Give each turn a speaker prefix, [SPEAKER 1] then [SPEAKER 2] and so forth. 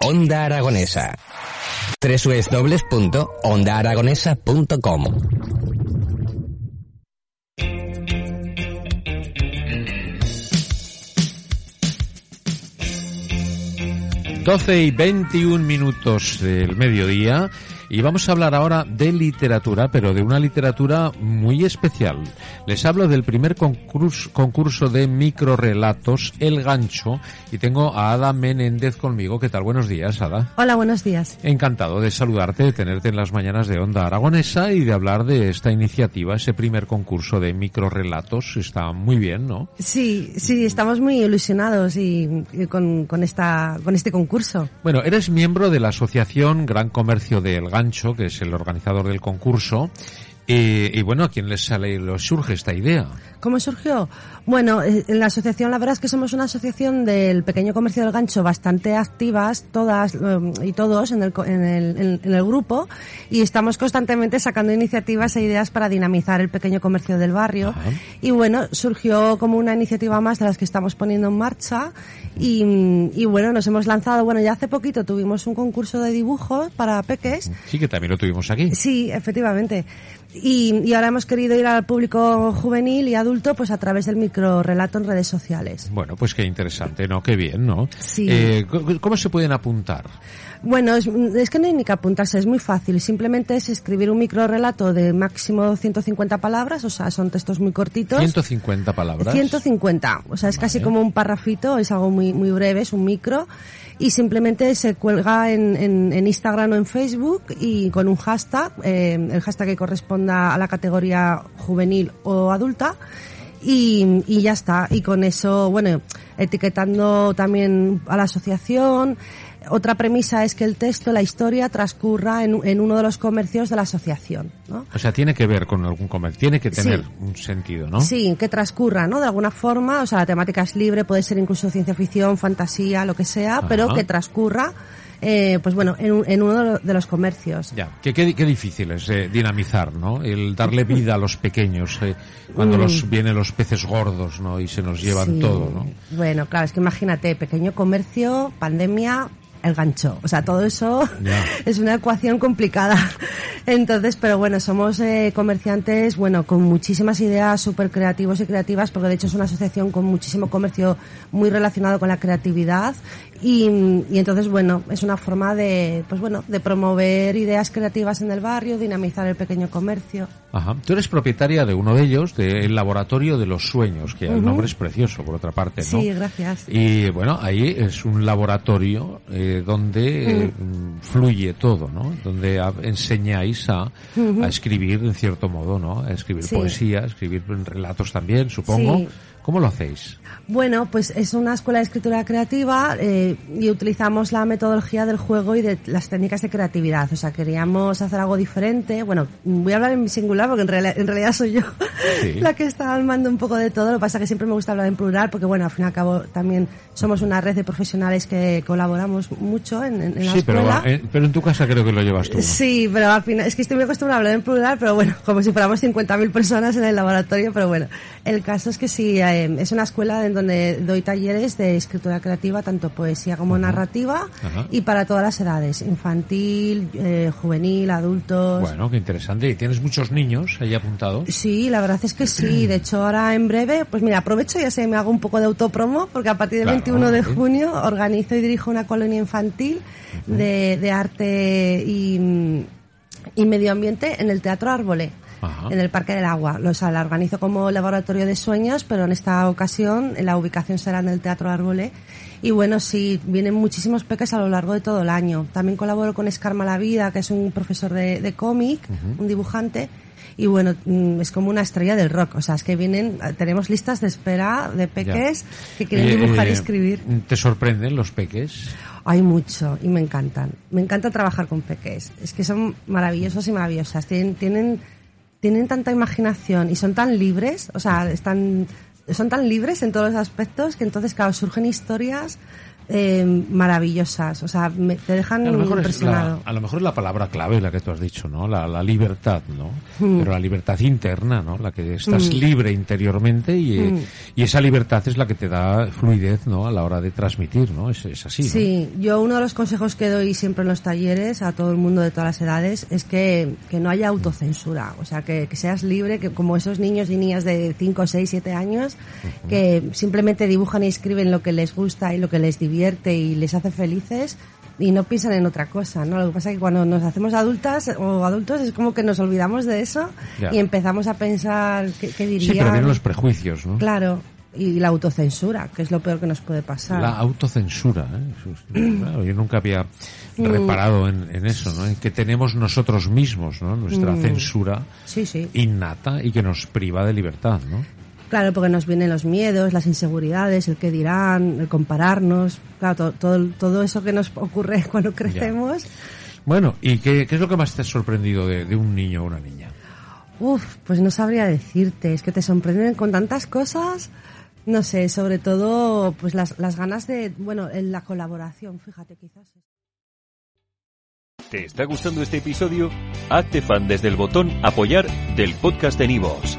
[SPEAKER 1] Onda Aragonesa. www.ondaaragonesa.com
[SPEAKER 2] 12 y 21 minutos del mediodía y vamos a hablar ahora de literatura, pero de una literatura muy especial. Les hablo del primer concurso, concurso de microrelatos, El Gancho, y tengo a Ada Menéndez conmigo. ¿Qué tal? Buenos días, Ada.
[SPEAKER 3] Hola, buenos días.
[SPEAKER 2] Encantado de saludarte, de tenerte en las mañanas de Onda Aragonesa y de hablar de esta iniciativa, ese primer concurso de microrelatos. Está muy bien, ¿no?
[SPEAKER 3] Sí, sí, estamos muy ilusionados y, y con, con, esta, con este concurso.
[SPEAKER 2] Bueno, eres miembro de la Asociación Gran Comercio de El Gancho, que es el organizador del concurso. Y, y, bueno, ¿a quién les sale, les surge esta idea?
[SPEAKER 3] ¿Cómo surgió? Bueno, eh, en la asociación, la verdad es que somos una asociación del pequeño comercio del gancho bastante activas, todas um, y todos en el, en, el, en el, grupo, y estamos constantemente sacando iniciativas e ideas para dinamizar el pequeño comercio del barrio. Ajá. Y bueno, surgió como una iniciativa más de las que estamos poniendo en marcha, y, y, bueno, nos hemos lanzado, bueno, ya hace poquito tuvimos un concurso de dibujos para peques.
[SPEAKER 2] Sí, que también lo tuvimos aquí.
[SPEAKER 3] Sí, efectivamente. Y, y, ahora hemos querido ir al público juvenil y adulto pues a través del microrelato en redes sociales.
[SPEAKER 2] Bueno, pues qué interesante, ¿no? Qué bien, ¿no?
[SPEAKER 3] Sí.
[SPEAKER 2] Eh, ¿Cómo se pueden apuntar?
[SPEAKER 3] Bueno, es, es, que no hay ni que apuntarse, es muy fácil. Simplemente es escribir un microrelato de máximo 150 palabras, o sea, son textos muy cortitos.
[SPEAKER 2] 150 palabras.
[SPEAKER 3] 150, o sea, es vale. casi como un parrafito, es algo muy, muy breve, es un micro y simplemente se cuelga en, en, Instagram o en Facebook y con un hashtag, eh, el hashtag que corresponda a la categoría juvenil o adulta. Y, y, ya está. Y con eso, bueno, etiquetando también a la asociación. Otra premisa es que el texto, la historia, transcurra en, en uno de los comercios de la asociación. ¿no?
[SPEAKER 2] O sea, tiene que ver con algún comercio, tiene que tener sí. un sentido, ¿no?
[SPEAKER 3] Sí, que transcurra, ¿no? De alguna forma, o sea, la temática es libre, puede ser incluso ciencia ficción, fantasía, lo que sea, Ajá. pero que transcurra eh, pues bueno, en, en, uno de los comercios.
[SPEAKER 2] Ya, que qué, qué difícil es eh, dinamizar, ¿no? El darle vida a los pequeños, eh, cuando mm. los vienen los peces gordos, ¿no? Y se nos llevan
[SPEAKER 3] sí.
[SPEAKER 2] todo, ¿no?
[SPEAKER 3] Bueno, claro, es que imagínate, pequeño comercio, pandemia, el gancho. O sea, todo eso
[SPEAKER 2] yeah.
[SPEAKER 3] es una ecuación complicada. Entonces, pero bueno, somos eh, comerciantes, bueno, con muchísimas ideas súper creativos y creativas, porque de hecho es una asociación con muchísimo comercio muy relacionado con la creatividad. Y, y entonces, bueno, es una forma de, pues bueno, de promover ideas creativas en el barrio, dinamizar el pequeño comercio.
[SPEAKER 2] Ajá. Tú eres propietaria de uno de ellos, del Laboratorio de los Sueños, que uh -huh. el nombre es precioso, por otra parte, ¿no?
[SPEAKER 3] Sí, gracias.
[SPEAKER 2] Y bueno, ahí es un laboratorio eh, donde eh, fluye todo, ¿no? Donde enseñáis a, a, escribir en cierto modo, ¿no? A escribir sí. poesía, a escribir relatos también, supongo.
[SPEAKER 3] Sí.
[SPEAKER 2] ¿Cómo lo hacéis?
[SPEAKER 3] Bueno, pues es una escuela de escritura creativa eh, y utilizamos la metodología del juego y de las técnicas de creatividad. O sea, queríamos hacer algo diferente. Bueno, voy a hablar en singular porque en, real, en realidad soy yo sí. la que está al mando un poco de todo. Lo que pasa es que siempre me gusta hablar en plural porque, bueno, al fin y al cabo también somos una red de profesionales que colaboramos mucho en, en, en la
[SPEAKER 2] sí,
[SPEAKER 3] escuela.
[SPEAKER 2] Pero, pero en tu casa creo que lo llevas tú.
[SPEAKER 3] Sí, pero al final es que estoy muy acostumbrada a hablar en plural, pero bueno, como si fuéramos 50.000 personas en el laboratorio, pero bueno, el caso es que sí, eh, es una escuela en donde doy talleres de escritura creativa, tanto poesía como uh -huh. narrativa, uh -huh. y para todas las edades, infantil, eh, juvenil, adultos.
[SPEAKER 2] Bueno, qué interesante. ¿Y tienes muchos niños ahí apuntados?
[SPEAKER 3] Sí, la verdad es que sí. De hecho, ahora en breve, pues mira, aprovecho y ya sé, me hago un poco de autopromo, porque a partir del claro, 21 de junio organizo y dirijo una colonia infantil uh -huh. de, de arte y, y medio ambiente en el Teatro Árbolé.
[SPEAKER 2] Ajá.
[SPEAKER 3] en el Parque del Agua. O sea, la organizo como laboratorio de sueños, pero en esta ocasión la ubicación será en el Teatro Árbole. Y bueno, sí, vienen muchísimos peques a lo largo de todo el año. También colaboro con Escarma la Vida, que es un profesor de, de cómic, uh -huh. un dibujante. y bueno, mm, es como una estrella del rock. O sea, es que vienen, tenemos listas de espera de peques que quieren
[SPEAKER 2] Oye,
[SPEAKER 3] dibujar y
[SPEAKER 2] eh,
[SPEAKER 3] escribir.
[SPEAKER 2] ¿Te sorprenden los peques?
[SPEAKER 3] Hay mucho y me encantan. Me encanta trabajar con peques. Es que son maravillosos y maravillosas. Tienen, tienen, tienen tanta imaginación y son tan libres, o sea, están, son tan libres en todos los aspectos que entonces, claro, surgen historias eh, maravillosas. O sea, me- te dejan
[SPEAKER 2] A lo, mejor es
[SPEAKER 3] impresionado.
[SPEAKER 2] la, a lo mejor es la palabra clave la que tú has dicho, ¿no? La, la libertad, ¿no?
[SPEAKER 3] Mm.
[SPEAKER 2] Pero la libertad interna, ¿no? La que estás libre interiormente y, eh,
[SPEAKER 3] Mm.
[SPEAKER 2] y esa libertad es la que te da fluidez, ¿no? A la hora de transmitir, ¿no? Es, es así, ¿no?
[SPEAKER 3] Sí, yo uno de los consejos que doy siempre en los talleres a todo el mundo de todas las edades es que, que no haya autocensura, o sea, que, que seas libre, que como esos niños y niñas de 5, 6, 7 años, que simplemente dibujan y escriben lo que les gusta y lo que les divierte y les hace felices y no piensan en otra cosa, ¿no? Lo que pasa es que cuando nos hacemos adultas o adultos es como que nos olvidamos de eso
[SPEAKER 2] Ya.
[SPEAKER 3] y empezamos a pensar qué, qué
[SPEAKER 2] Sí, pero vienen los prejuicios, ¿no?
[SPEAKER 3] Claro, y la autocensura, que es lo peor que nos puede pasar.
[SPEAKER 2] La autocensura, ¿eh? Claro, yo nunca había reparado en, en eso, que tenemos nosotros mismos, ¿no? Nuestra censura
[SPEAKER 3] Sí, sí.
[SPEAKER 2] innata y que nos priva de libertad, ¿no?
[SPEAKER 3] Claro, porque nos vienen los miedos, las inseguridades, el que dirán, el compararnos, claro, to- todo, todo eso que nos ocurre cuando crecemos.
[SPEAKER 2] Bueno, ¿y qué, qué es lo que más te ha sorprendido de, de un niño o una niña?
[SPEAKER 3] Uf, pues no sabría decirte, es que te sorprenden con tantas cosas. No sé, sobre todo, pues las, las ganas de, bueno, en la colaboración, fíjate, quizás.
[SPEAKER 4] ¿Te está gustando este episodio? Hazte fan desde el botón Apoyar del podcast de Nivos.